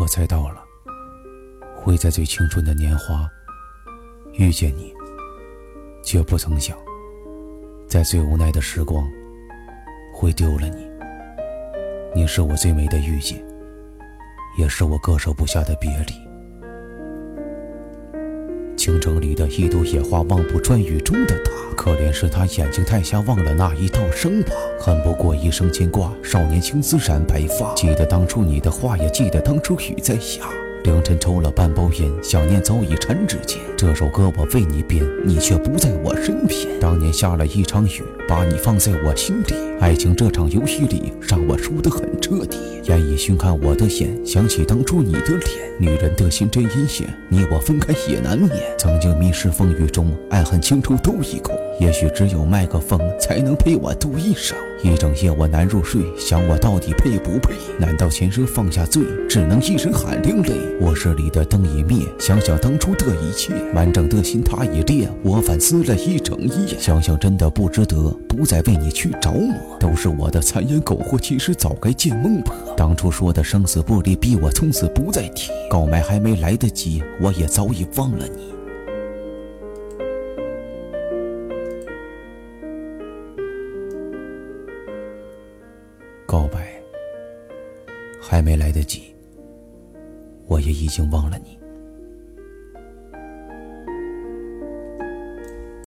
我猜到了，会在最青春的年华遇见你，却不曾想，在最无奈的时光会丢了你。你是我最美的遇见，也是我割舍不下的别离。倾城里的一朵野花，望不穿雨中的他。可怜是他眼睛太瞎，忘了那一道伤疤。恨不过一生牵挂，少年青丝染白发。记得当初你的话，也记得当初雨在下。凌晨抽了半包烟，想念早已缠指尖。这首歌我为你编，你却不在我身边。当年下了一场雨，把你放在我心里。爱情这场游戏里，让我输得很彻底。烟已熏看我的眼，想起当初你的脸。女人的心真阴险，你我分开也难免。曾经迷失风雨中，爱恨情仇都已空。也许只有麦克风才能陪我度一生。一整夜我难入睡，想我到底配不配？难道前生放下罪，只能一人喊另类？卧室里的灯已灭，想想当初的一切，完整的心它已裂，我反思了一整夜。想想真的不值得，不再为你去着魔，都是我的残言苟活，其实早该见孟婆。当初说的生死不离，逼我从此不再提，告白还没来得及，我也早已忘了你。告白还没来得及，我也已经忘了你。